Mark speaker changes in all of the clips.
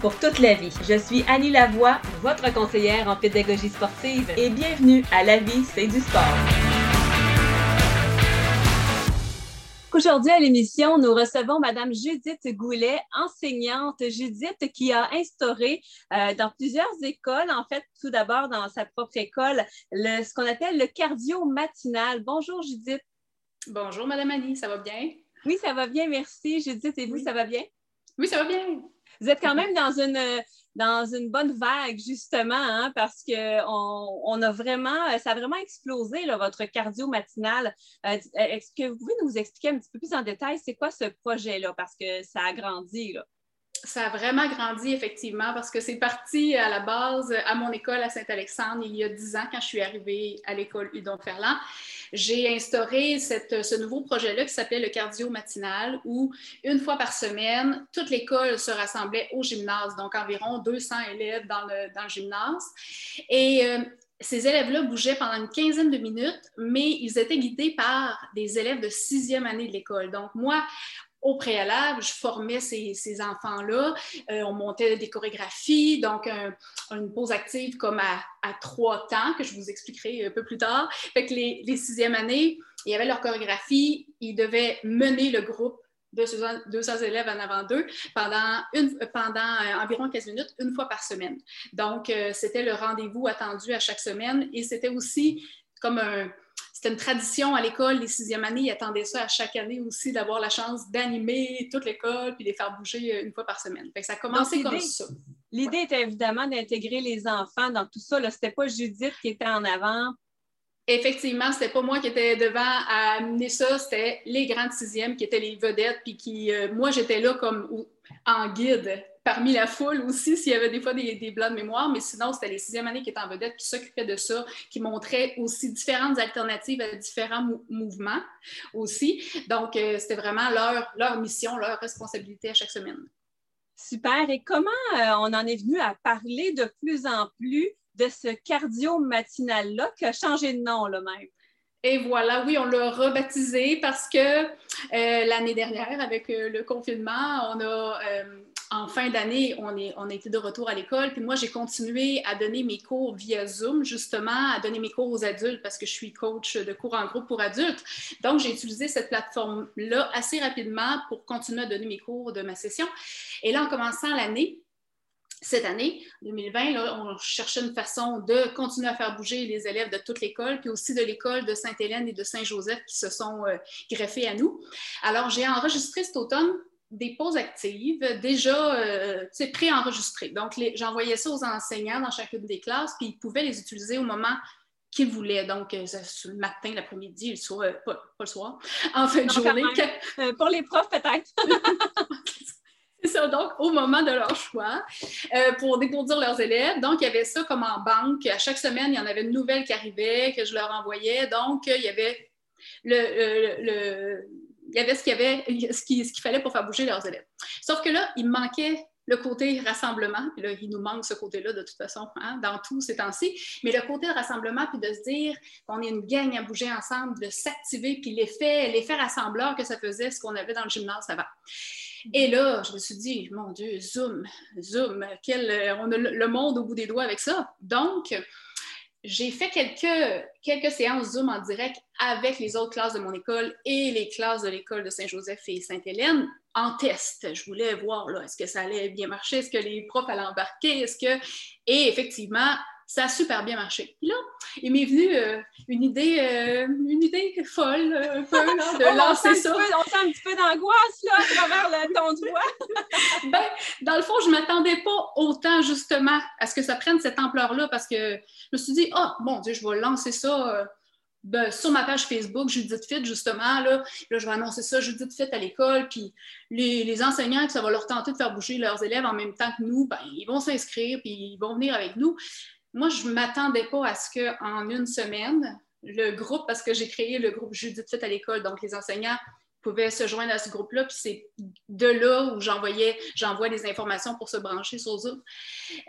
Speaker 1: pour toute la vie. Je suis Annie Lavoie, votre conseillère en pédagogie sportive et bienvenue à La vie, c'est du sport. Aujourd'hui à l'émission, nous recevons Madame Judith Goulet, enseignante Judith qui a instauré euh, dans plusieurs écoles, en fait tout d'abord dans sa propre école, le, ce qu'on appelle le cardio matinal. Bonjour Judith.
Speaker 2: Bonjour Madame Annie, ça va bien?
Speaker 1: Oui, ça va bien, merci. Judith, et vous, ça va bien?
Speaker 2: Oui, ça va bien.
Speaker 1: Vous êtes quand même dans une, dans une bonne vague, justement, hein, parce que on, a vraiment, ça a vraiment explosé, votre cardio matinal. Euh, est-ce que vous pouvez nous expliquer un petit peu plus en détail, c'est quoi ce projet-là? Parce que ça a grandi, là
Speaker 2: ça a vraiment grandi, effectivement, parce que c'est parti à la base à mon école à Saint-Alexandre il y a dix ans, quand je suis arrivée à l'école Udon-Ferland. J'ai instauré cette, ce nouveau projet-là qui s'appelait le cardio matinal, où une fois par semaine, toute l'école se rassemblait au gymnase, donc environ 200 élèves dans le, dans le gymnase. Et euh, ces élèves-là bougeaient pendant une quinzaine de minutes, mais ils étaient guidés par des élèves de sixième année de l'école. Donc, moi, au préalable, je formais ces, enfants-là. Euh, on montait des chorégraphies, donc une pause active comme à, trois temps, que je vous expliquerai un peu plus tard. Fait que les, les sixièmes années, il y avait leur chorégraphie, ils devaient mener le groupe de 200 élèves en avant d'eux pendant, une, pendant euh, environ 15 minutes, une fois par semaine. Donc, euh, c'était le rendez-vous attendu à chaque semaine et c'était aussi comme un, c'était une tradition à l'école, les sixièmes années, ils attendaient ça à chaque année aussi, d'avoir la chance d'animer toute l'école puis de les faire bouger euh, une fois par semaine. ça a commencé comme ça.
Speaker 1: L'idée était évidemment d'intégrer les enfants dans tout ça. Ce n'était pas Judith qui était en avant.
Speaker 2: Effectivement, c'était pas moi qui étais devant à amener ça, c'était les grandes sixièmes qui étaient les vedettes, puis qui, euh, moi, j'étais là comme en guide parmi la foule aussi, s'il y avait des fois des, des, blancs de mémoire, mais sinon, c'était les sixième années qui étaient en vedette, qui s'occupaient de ça, qui montraient aussi différentes alternatives à différents mouvements aussi. Donc, euh, c'était vraiment leur, leur mission, leur responsabilité à chaque semaine.
Speaker 1: Super. Et comment euh, on en est venu à parler de plus en plus de ce cardio matinal-là qui a changé de nom, là même?
Speaker 2: Et voilà, oui, on l'a rebaptisé parce que euh, l'année dernière, avec le confinement, on a en fin d'année, on, est, de retour à l'école. Puis moi, j'ai continué à donner mes cours via Zoom, justement, à donner mes cours aux adultes parce que je suis coach de cours en groupe pour adultes. Donc, j'ai utilisé cette plateforme-là assez rapidement pour continuer à donner mes cours de ma session. Et là, en commençant l'année, cette année, 2020, là, on cherchait une façon de continuer à faire bouger les élèves de toute l'école, puis aussi de l'école de Sainte-Hélène et de Saint-Joseph qui se sont euh, greffés à nous. Alors, j'ai enregistré cet automne des pauses actives déjà euh, pré-enregistrées. Donc, j'envoyais ça aux enseignants dans chacune des classes, puis ils pouvaient les utiliser au moment qu'ils voulaient. Donc, euh, le matin, l'après-midi, le soir, euh, pas, le soir, en fin de journée.
Speaker 1: Euh, pour les profs, peut-être.
Speaker 2: C'est ça, donc au moment de leur choix, pour découvrir leurs élèves. Donc, il y avait ça comme en banque. À chaque semaine, il y en avait une nouvelle qui arrivait, que je leur envoyais. Donc, il y avait le, le il y avait ce qu'il y avait, ce qu'il fallait pour faire bouger leurs élèves. Sauf que là, il manquait le côté rassemblement, là, il nous manque ce côté-là de toute façon hein, dans tous ces temps-ci, mais le côté rassemblement, puis de se dire qu'on est une gang à bouger ensemble, de s'activer, puis l'effet, l'effet rassembleur que ça faisait, ce qu'on avait dans le gymnase avant. Et là, je me suis dit, mon Dieu, Zoom, Zoom, quel, on a le monde au bout des doigts avec ça. Donc, j'ai fait quelques, quelques séances Zoom en direct avec les autres classes de mon école et les classes de l'école de Saint-Joseph et Sainte-Hélène en test. Je voulais voir, là, est-ce que ça allait bien marcher? Est-ce que les profs allaient embarquer? Est-ce que... Et effectivement, ça a super bien marché. Puis là, il m'est venu euh, une idée euh, une idée folle, euh, un peu, de lancer ça.
Speaker 1: on sent un petit peu d'angoisse, là, à travers le ton de voix.
Speaker 2: ben, dans le fond, je ne m'attendais pas autant, justement, à ce que ça prenne cette ampleur-là, parce que je me suis dit, oh, mon Dieu, je vais lancer ça ben, sur ma page Facebook, Judith Fit, justement, là, là, je vais annoncer ça, Judith Fit à l'école, puis les, les, enseignants, que ça va leur tenter de faire bouger leurs élèves en même temps que nous, ben, ils vont s'inscrire, puis ils vont venir avec nous. Moi, je ne m'attendais pas à ce qu'en une semaine, le groupe, parce que j'ai créé le groupe Judith Fit à l'école, donc les enseignants pouvaient se joindre à ce groupe-là. Puis c'est de là où j'envoyais, j'envoie des informations pour se brancher sur Zoom.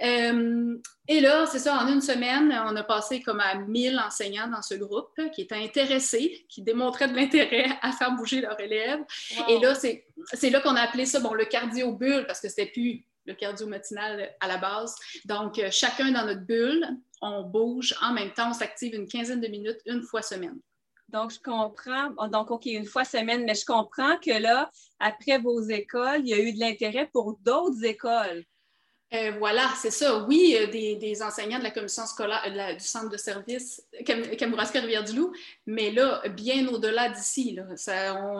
Speaker 2: Euh, et là, c'est ça, en une semaine, on a passé comme à 1000 enseignants dans ce groupe qui étaient intéressés, qui démontraient de l'intérêt à faire bouger leurs élèves. Et là, c'est, c'est là qu'on a appelé ça, bon, le cardio-bulle, parce que c'était plus le cardio matinal à la base. Donc, euh, chacun dans notre bulle, on bouge en même temps, on s'active une quinzaine de minutes une fois semaine.
Speaker 1: Donc, je comprends. Donc, OK, une fois semaine, mais je comprends que là, après vos écoles, il y a eu de l'intérêt pour d'autres écoles.
Speaker 2: Euh, voilà, c'est ça. Oui, euh, des, enseignants de la commission scolaire euh, du centre de service Kamouraska-Rivière-du-Loup, mais là, bien au-delà d'ici.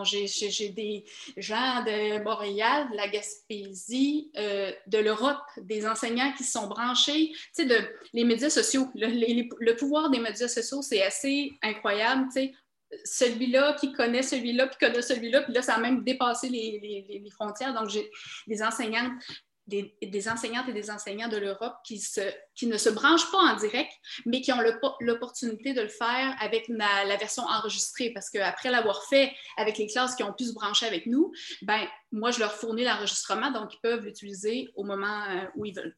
Speaker 2: J'ai des gens de Montréal, de la Gaspésie, de l'Europe, des enseignants qui sont branchés. Tu sais, les médias sociaux, le, pouvoir des médias sociaux, c'est assez incroyable. Tu celui-là qui connaît celui-là, puis connaît celui-là, puis là, ça a même dépassé les, les, les frontières. Donc, j'ai des enseignantes des, enseignantes et des enseignants de l'Europe qui, qui ne se branchent pas en direct, mais qui ont l'opportunité de le faire avec la, version enregistrée. Parce qu'après l'avoir fait avec les classes qui ont pu se brancher avec nous, ben, moi, je leur fournis l'enregistrement, donc ils peuvent l'utiliser au moment euh, où ils veulent.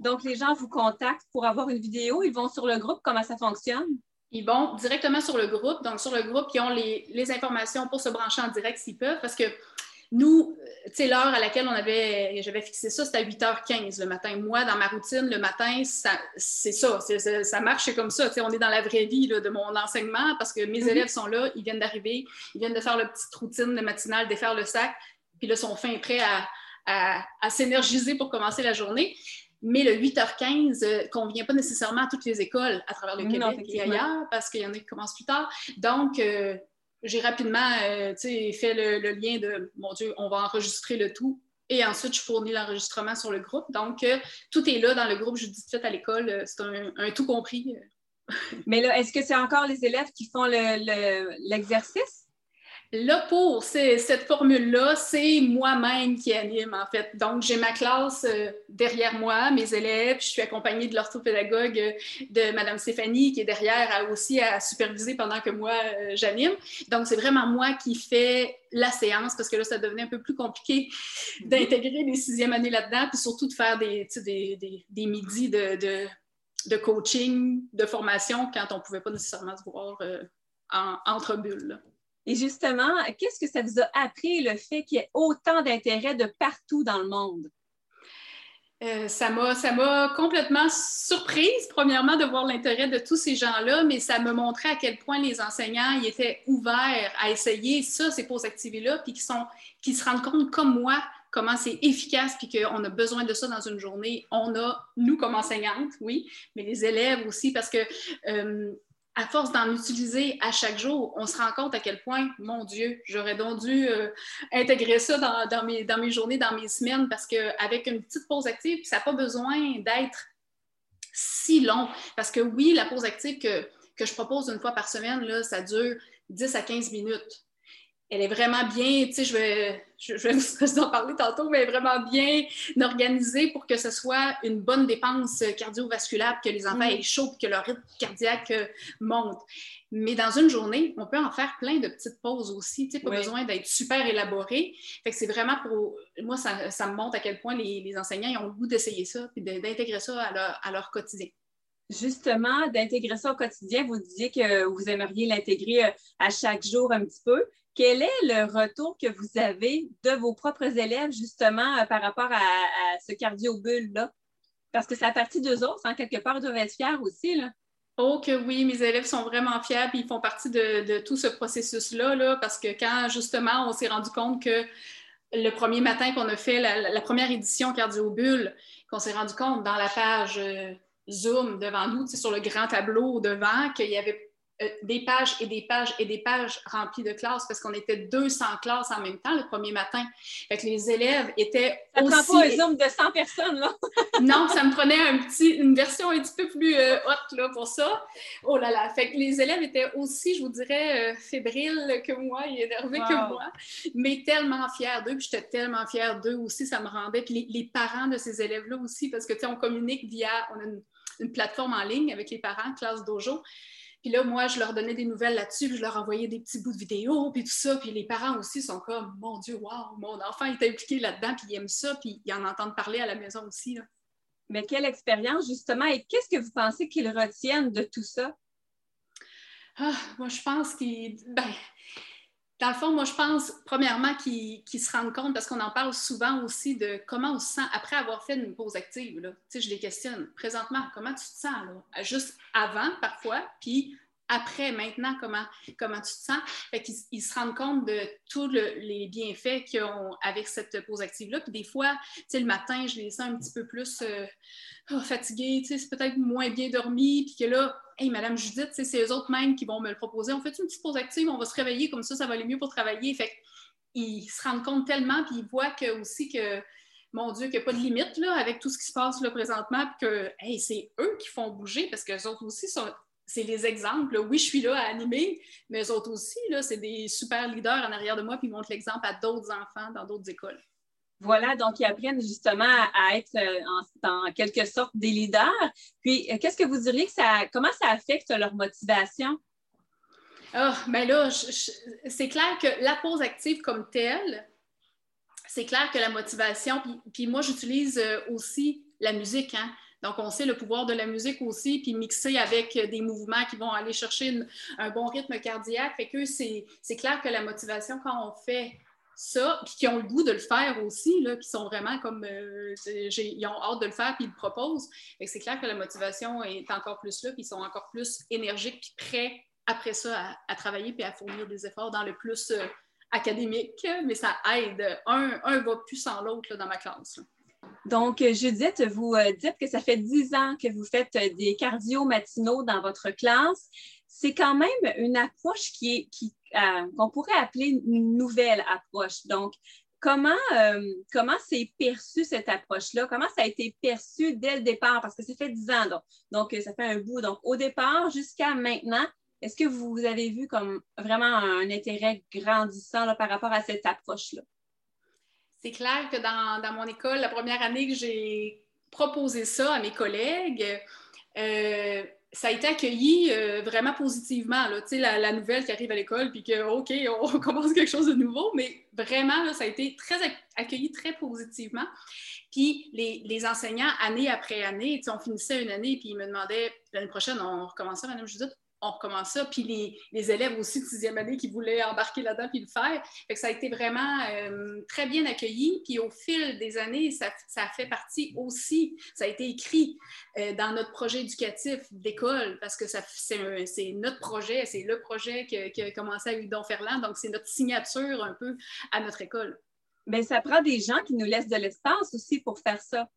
Speaker 1: Donc, les gens vous contactent pour avoir une vidéo, ils vont sur le groupe, comment ça fonctionne?
Speaker 2: Ils vont directement sur le groupe, donc sur le groupe, qui ont les, les informations pour se brancher en direct s'ils peuvent, parce que nous, tu sais, l'heure à laquelle on avait, j'avais fixé ça, c'était à 8h15 le matin. Moi, dans ma routine, le matin, c'est ça, ça marche comme ça. Tu sais, on est dans la vraie vie de mon enseignement parce que mes mm-hmm. élèves sont là, ils viennent d'arriver, ils viennent de faire leur petite routine de matinale, défaire le sac, puis là, sont fins prêts à, à, s'énergiser pour commencer la journée. Mais le 8h15 ne convient pas nécessairement à toutes les écoles à travers le Québec et ailleurs parce qu'il y en a qui commencent plus tard. Donc, euh, j'ai rapidement euh, fait le, lien de mon Dieu, on va enregistrer le tout. Et ensuite, je fournis l'enregistrement sur le groupe. Donc, euh, tout est là dans le groupe Judith à l'école. Euh, c'est un, tout compris.
Speaker 1: Mais là, est-ce que c'est encore les élèves qui font l'exercice?
Speaker 2: Là, pour cette formule-là, c'est moi-même qui anime, en fait. Donc, j'ai ma classe euh, derrière moi, mes élèves. Je suis accompagnée de l'orthopédagogue euh, de Mme Stéphanie, qui est derrière aussi à superviser pendant que moi, euh, j'anime. Donc, c'est vraiment moi qui fais la séance, parce que là, ça devenait un peu plus compliqué d'intégrer les sixièmes années là-dedans, puis surtout de faire des, des, des, midis de, de, coaching, de formation, quand on ne pouvait pas nécessairement se voir en, entre bulles.
Speaker 1: Et justement, qu'est-ce que ça vous a appris le fait qu'il y ait autant d'intérêt de partout dans le monde?
Speaker 2: Euh, ça m'a complètement surprise, premièrement, de voir l'intérêt de tous ces gens-là, mais ça me montrait à quel point les enseignants étaient ouverts à essayer ça, ces pauses activées-là, puis qui, qui se rendent compte, comme moi, comment c'est efficace, puis qu'on a besoin de ça dans une journée. On a, nous comme enseignantes, oui, mais les élèves aussi, parce que euh, à force d'en utiliser à chaque jour, on se rend compte à quel point, mon Dieu, j'aurais donc dû euh, intégrer ça dans, mes, dans journées, dans mes semaines, parce qu'avec une petite pause active, ça n'a pas besoin d'être si long. Parce que oui, la pause active que, que je propose une fois par semaine, là, ça dure 10 à 15 minutes elle est vraiment bien, tu sais, je vais, je, vais vous en parler tantôt, mais vraiment bien organisée pour que ce soit une bonne dépense cardiovasculaire, que les enfants mm. aient chaud, que leur rythme cardiaque euh, monte. Mais dans une journée, on peut en faire plein de petites pauses aussi, tu sais, pas besoin d'être super élaboré. Fait que c'est vraiment pour, moi, ça, ça, me montre à quel point les, les enseignants ont le goût d'essayer ça, puis d'intégrer ça à leur, à leur quotidien
Speaker 1: justement d'intégrer ça au quotidien. Vous disiez que vous aimeriez l'intégrer euh, à chaque jour un petit peu. Quel est le retour que vous avez de vos propres élèves, justement, euh, par rapport à, ce cardio-bulle-là? Parce que ça a partie d'eux autres, en hein, quelque part, ils doivent être fiers aussi.
Speaker 2: Oh que oui, mes élèves sont vraiment fiers, puis ils font partie de, tout ce processus-là, là, parce que quand, justement, on s'est rendu compte que le premier matin qu'on a fait la, première édition cardio-bulle, qu'on s'est rendu compte dans la page euh, Zoom devant nous, sur le grand tableau devant, qu'il y avait des pages et des pages et des pages remplies de classes parce qu'on était 200 classes en même temps le premier matin. Fait que les élèves étaient
Speaker 1: ça
Speaker 2: aussi...
Speaker 1: prend pas un zoom de 100 personnes, là?
Speaker 2: non, ça me prenait un petit, une version un petit peu plus euh, haute là, pour ça. Oh là là! Fait que les élèves étaient aussi, je vous dirais, euh, fébriles que moi et énervés que moi, mais tellement fiers d'eux. Puis j'étais tellement fière d'eux aussi, ça me rendait. Puis les, les parents de ces élèves-là aussi, parce que, tu sais, on communique via... On a une, une plateforme en ligne avec les parents, classe dojo. Puis là, moi, je leur donnais des nouvelles là-dessus, je leur envoyais des petits bouts de vidéo, puis tout ça. Puis les parents aussi sont comme, mon Dieu, wow, mon enfant est impliqué là-dedans, puis il aime ça, puis ils en entendent parler à la maison aussi. Là.
Speaker 1: Mais quelle expérience, justement, et qu'est-ce que vous pensez qu'ils retiennent de tout ça?
Speaker 2: Ah, moi, je pense qu'ils. Ben, dans le fond, moi, je pense, premièrement, qu'ils se rendent compte, parce qu'on en parle souvent aussi, de comment on se sent après avoir fait une pause active. Là. Tu sais, je les questionne. Présentement, comment tu te sens? Là? Juste avant, parfois, puis après, maintenant, comment, comment tu te sens. Fait qu'ils ils se rendent compte de tous les bienfaits qu'ils ont avec cette pause active-là. Puis des fois, le matin, je les sens un petit peu plus euh, oh, fatigués, c'est peut-être moins bien dormi, puis que là, hey, Madame Judith, c'est eux autres mêmes qui vont me le proposer. On fait une petite pause active, on va se réveiller, comme ça, ça va aller mieux pour travailler. Fait qu'ils se rendent compte tellement, puis ils voient que, aussi que mon Dieu, qu'il n'y a pas de limite là, avec tout ce qui se passe là, présentement, puis que hey, c'est eux qui font bouger parce qu'eux autres aussi sont, c'est les exemples. Oui, je suis là à animer, mais eux autres aussi, c'est des super leaders en arrière de moi, puis ils montrent l'exemple à d'autres enfants dans d'autres écoles.
Speaker 1: Voilà, donc ils apprennent justement à être euh, en, quelque sorte des leaders. Puis, euh, qu'est-ce que vous diriez que ça, comment ça affecte leur motivation?
Speaker 2: Ah, oh, ben là, c'est clair que la pause active comme telle, c'est clair que la motivation, puis, puis moi j'utilise euh, aussi la musique, hein? Donc, on sait le pouvoir de la musique aussi, puis mixer avec des mouvements qui vont aller chercher un bon rythme cardiaque. Fait que c'est clair que la motivation, quand on fait ça, puis qui ont le goût de le faire aussi, là, qui sont vraiment comme, euh, ils ont hâte de le faire, puis ils le proposent. C'est clair que la motivation est encore plus là, puis ils sont encore plus énergiques, puis prêts après ça à, travailler, puis à fournir des efforts dans le plus euh, académique, mais ça aide. Un, un va plus sans l'autre dans ma classe.
Speaker 1: Donc, Judith, vous euh, dites que ça fait dix ans que vous faites euh, des cardio matinaux dans votre classe. C'est quand même une approche qui est euh, qu'on pourrait appeler une nouvelle approche. Donc, comment comment c'est perçu cette approche-là? Comment ça a été perçu dès le départ? Parce que ça fait dix ans, donc, donc ça fait un bout. Donc, au départ jusqu'à maintenant, est-ce que vous avez vu comme vraiment un intérêt grandissant par rapport à cette approche-là?
Speaker 2: C'est clair que dans, mon école, la première année que j'ai proposé ça à mes collègues, euh, ça a été accueilli euh, vraiment positivement. Là. La, la nouvelle qui arrive à l'école, puis que, OK, on commence quelque chose de nouveau, mais vraiment, ça a été très accueilli très positivement. Puis les, enseignants, année après année, on finissait une année, puis ils me demandaient, l'année prochaine, on recommençait, Madame Judith, on recommence ça. Puis les, élèves aussi de sixième année qui voulaient embarquer là-dedans puis le faire. Que ça a été vraiment euh, très bien accueilli. Puis au fil des années, ça, fait partie aussi, ça a été écrit euh, dans notre projet éducatif d'école parce que c'est notre projet, c'est le projet qui a commencé à Ferland. Donc c'est notre signature un peu à notre école.
Speaker 1: Bien, ça prend des gens qui nous laissent de l'espace aussi pour faire ça.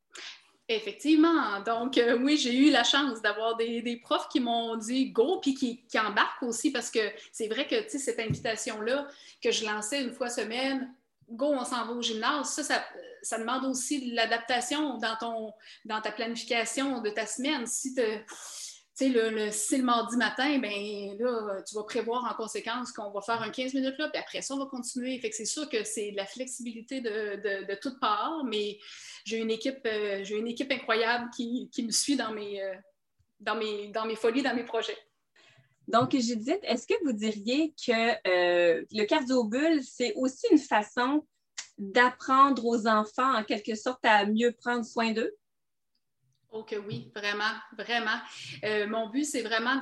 Speaker 2: Effectivement. Donc, euh, oui, j'ai eu la chance d'avoir des, profs qui m'ont dit go, puis qui, embarquent aussi, parce que c'est vrai que cette invitation-là que je lançais une fois semaine, go, on s'en va au gymnase, ça, ça, demande aussi de l'adaptation dans, ton, dans ta planification de ta semaine. Si sais, le, si le mardi matin, ben là, tu vas prévoir en conséquence qu'on va faire un 15 minutes là, puis après ça, on va continuer. C'est sûr que c'est de la flexibilité de, de, toutes parts, mais j'ai une équipe, euh, j'ai une équipe incroyable qui, me suit dans mes, euh, dans, mes, folies, dans mes projets.
Speaker 1: Donc, Judith, est-ce que vous diriez que euh, le cardio-bulle, c'est aussi une façon d'apprendre aux enfants, en quelque sorte, à mieux prendre soin d'eux?
Speaker 2: Oh que oui, vraiment, vraiment. mon but, c'est vraiment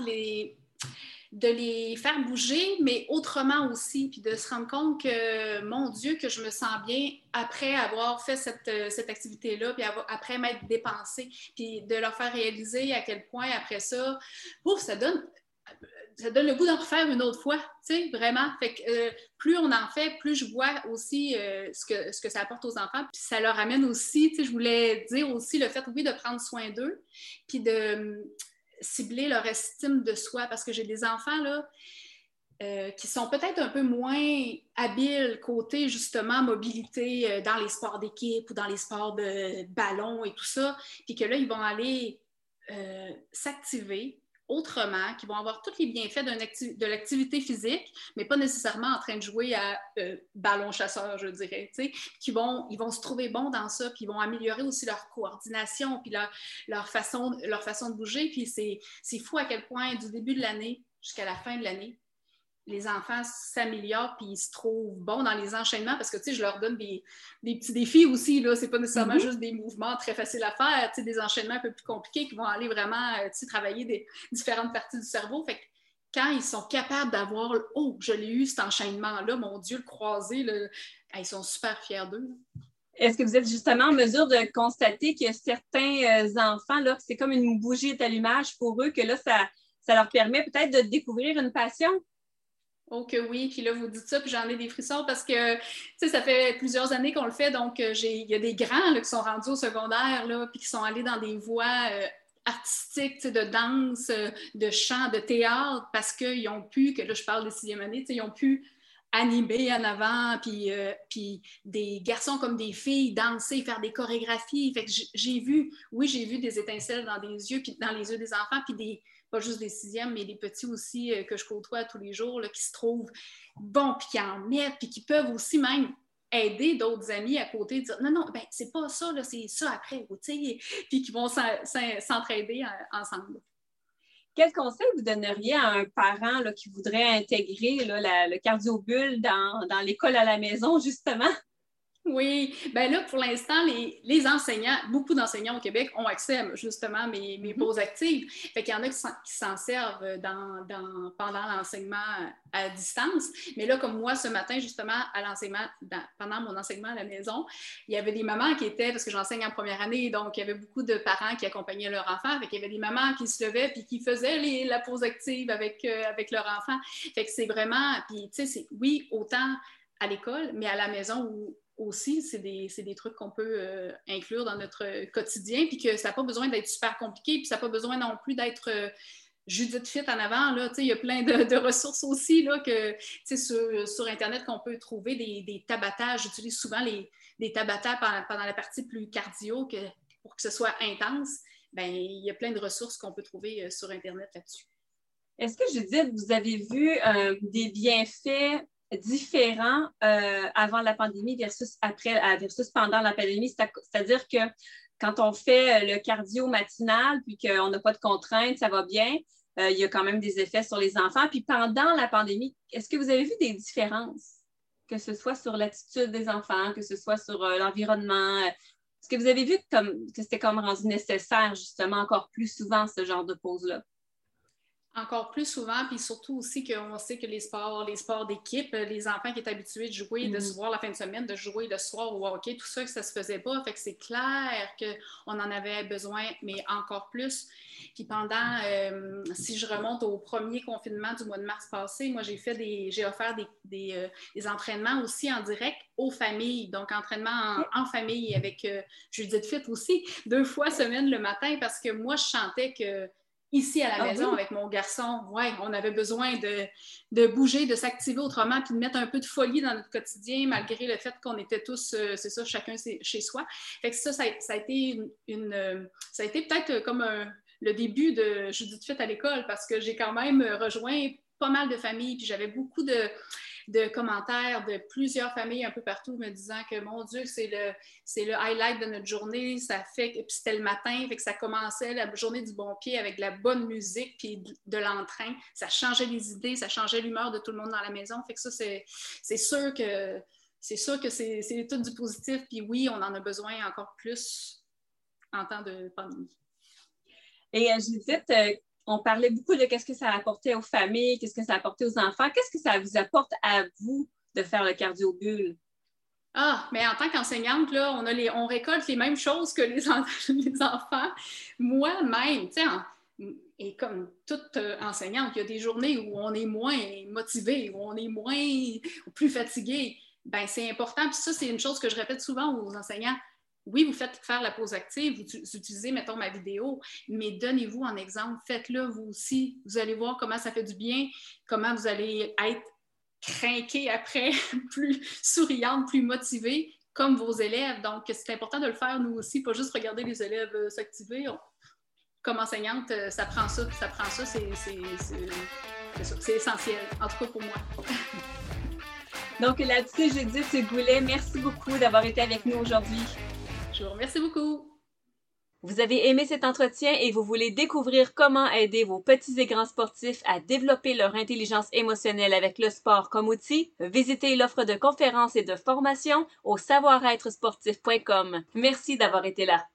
Speaker 2: de les faire bouger, mais autrement aussi, puis de se rendre compte que, mon Dieu, que je me sens bien après avoir fait cette, euh, activité-là, puis après m'être dépensée, puis de leur faire réaliser à quel point, après ça, ouf, ça donne, ça donne le goût d'en refaire une autre fois, tu sais, vraiment. Fait que euh, plus on en fait, plus je vois aussi euh, ce, que, ce que ça apporte aux enfants. Puis ça leur amène aussi, tu sais, je voulais dire aussi le fait, oui, de prendre soin d'eux, puis de cibler leur estime de soi parce que j'ai des enfants là, euh, qui sont peut-être un peu moins habiles côté justement mobilité euh, dans les sports d'équipe ou dans les sports de ballon et tout ça, puis que là, ils vont aller euh, s'activer autrement, qui vont avoir tous les bienfaits de l'activité physique, mais pas nécessairement en train de jouer à ballon chasseur, je dirais, qui vont, ils vont se trouver bons dans ça, puis ils vont améliorer aussi leur coordination, puis leur, leur, façon, leur façon de bouger, puis c'est fou à quel point du début de l'année jusqu'à la fin de l'année, les enfants s'améliorent puis ils se trouvent bons dans les enchaînements parce que, tu sais, je leur donne des, petits défis aussi, là. C'est pas nécessairement mm-hmm. juste des mouvements très faciles à faire, tu sais, des enchaînements un peu plus compliqués qui vont aller vraiment, euh, tu sais, travailler des différentes parties du cerveau. Fait que quand ils sont capables d'avoir, oh, je l'ai eu cet enchaînement-là, mon Dieu, le croisé, ils sont super fiers d'eux.
Speaker 1: Est-ce que vous êtes justement en mesure de constater que certains euh, enfants, là, c'est comme une bougie d'allumage pour eux, que là, ça, ça leur permet peut-être de découvrir une passion?
Speaker 2: Oh que oui, puis là, vous dites ça, puis j'en ai des frissons parce que, tu sais, ça fait plusieurs années qu'on le fait, donc euh, il y a des grands qui sont rendus au secondaire, là, puis qui sont allés dans des voies euh, artistiques, de danse, euh, de chant, de théâtre, parce qu'ils ont pu, que là, je parle de sixième année, tu sais, ils ont pu animer en avant, puis, puis des garçons comme des filles danser, faire des chorégraphies. Fait que j'ai vu, oui, j'ai vu des étincelles dans des yeux, puis dans les yeux des enfants, puis des, pas juste des sixièmes, mais des petits aussi euh, que je côtoie tous les jours, qui se trouvent bons, puis qui en mettent, puis qui peuvent aussi même aider d'autres amis à côté, dire non, non, ben c'est pas ça, c'est ça après, puis qui vont s'entraider ensemble.
Speaker 1: Quel conseil vous donneriez à un parent qui voudrait intégrer le cardiobule dans l'école à la maison, justement?
Speaker 2: Oui, ben là, pour l'instant, les, enseignants, beaucoup d'enseignants au Québec ont accès justement à mes, mes mhm. pauses actives. Fait qu'il y en a qui s'en servent dans, pendant l'enseignement à distance. Mais là, comme moi, ce matin, justement, à l'enseignement, pendant mon enseignement à la maison, il y avait des mamans qui étaient, parce que j'enseigne en première année, donc il y avait beaucoup de parents qui accompagnaient leur enfant. Fait qu'il y avait des mamans qui se levaient puis qui faisaient la pause active avec, euh, avec leur enfant. Fait que c'est vraiment, puis tu sais, oui, autant à l'école, mais à la maison où aussi, c'est des, des, trucs qu'on peut euh, inclure dans notre quotidien, puis que ça n'a pas besoin d'être super compliqué, puis ça n'a pas besoin non plus d'être euh, Judith Fit en avant. Il y a plein de, ressources aussi là, que, sur, sur Internet qu'on peut trouver des, des. J'utilise souvent les, des tabattages pendant, la partie plus cardio que, pour que ce soit intense. Ben, il y a plein de ressources qu'on peut trouver euh, sur Internet là-dessus.
Speaker 1: Est-ce que Judith, vous avez vu des bienfaits différent euh, avant la pandémie versus après, euh, versus pendant la pandémie. C'est-à-dire que quand on fait euh, le cardio matinal puis qu'on n'a pas de contraintes, ça va bien, il y a quand même des effets sur les enfants. Puis pendant la pandémie, est-ce que vous avez vu des différences, que ce soit sur l'attitude des enfants, que ce soit sur l'environnement? Est-ce que vous avez vu comme, que c'était comme rendu nécessaire, justement, encore plus souvent, ce genre de pause-là?
Speaker 2: Encore plus souvent, puis surtout aussi qu'on sait que les sports, les sports d'équipe, les enfants qui étaient habitués de jouer, de se mhm. voir la fin de semaine, de jouer le soir au hockey, tout ça, que ça se faisait pas. Fait que c'est clair qu'on en avait besoin, mais encore plus. Puis pendant, euh, si je remonte au premier confinement du mois de mars passé, moi j'ai fait des, j'ai offert des, des, euh, des, entraînements aussi en direct aux familles, donc entraînement en, famille avec euh, Judith Fit aussi, deux fois semaine le matin, parce que moi je chantais que ici à la ah maison avec mon garçon, ouais, on avait besoin de, de bouger, de s'activer autrement, puis de mettre un peu de folie dans notre quotidien, malgré le fait qu'on était tous, euh, c'est ça, chacun chez soi. Fait que ça, ça, a été une, euh, ça a été peut-être comme le début de Judith Fit à l'école, parce que j'ai quand même rejoint pas mal de familles, puis j'avais beaucoup de, de commentaires de plusieurs familles un peu partout me disant que mon Dieu, c'est le, c'est le highlight de notre journée. Ça fait puis c'était le matin, fait que ça commençait la journée du bon pied avec de la bonne musique puis de, l'entrain. Ça changeait les idées, ça changeait l'humeur de tout le monde dans la maison. Fait que ça, c'est, c'est sûr que c'est sûr que c'est, c'est tout du positif. Puis oui, on en a besoin encore plus en temps de pandémie.
Speaker 1: Et euh, Judith, euh, on parlait beaucoup de qu'est-ce que ça apportait aux familles, qu'est-ce que ça apportait aux enfants. Qu'est-ce que ça vous apporte à vous de faire le cardio-bulle?
Speaker 2: Ah, mais en tant qu'enseignante, là, on, récolte les mêmes choses que les, enfants. Moi-même, tu sais, et comme toute euh, enseignante, il y a des journées où on est moins motivé, où on est moins, plus fatigué. Ben, c'est important. Puis ça, c'est une chose que je répète souvent aux enseignants. Oui, vous faites faire la pause active, vous utilisez, mettons, ma vidéo, mais donnez-vous un exemple, faites-le vous aussi. Vous allez voir comment ça fait du bien, comment vous allez être craqué après, plus souriante, plus motivée, comme vos élèves. Donc, c'est important de le faire nous aussi, pas juste regarder les élèves euh, s'activer. Comme enseignante, euh, ça prend ça, ça prend ça, c'est essentiel, en tout cas pour moi.
Speaker 1: Donc là-dessus, Judith Goulet, merci beaucoup d'avoir été avec nous aujourd'hui.
Speaker 2: Je vous beaucoup.
Speaker 1: Vous avez aimé cet entretien et vous voulez découvrir comment aider vos petits et grands sportifs à développer leur intelligence émotionnelle avec le sport comme outil? Visitez l'offre de conférences et de formation au savoir-être sportif.com. Merci d'avoir été là.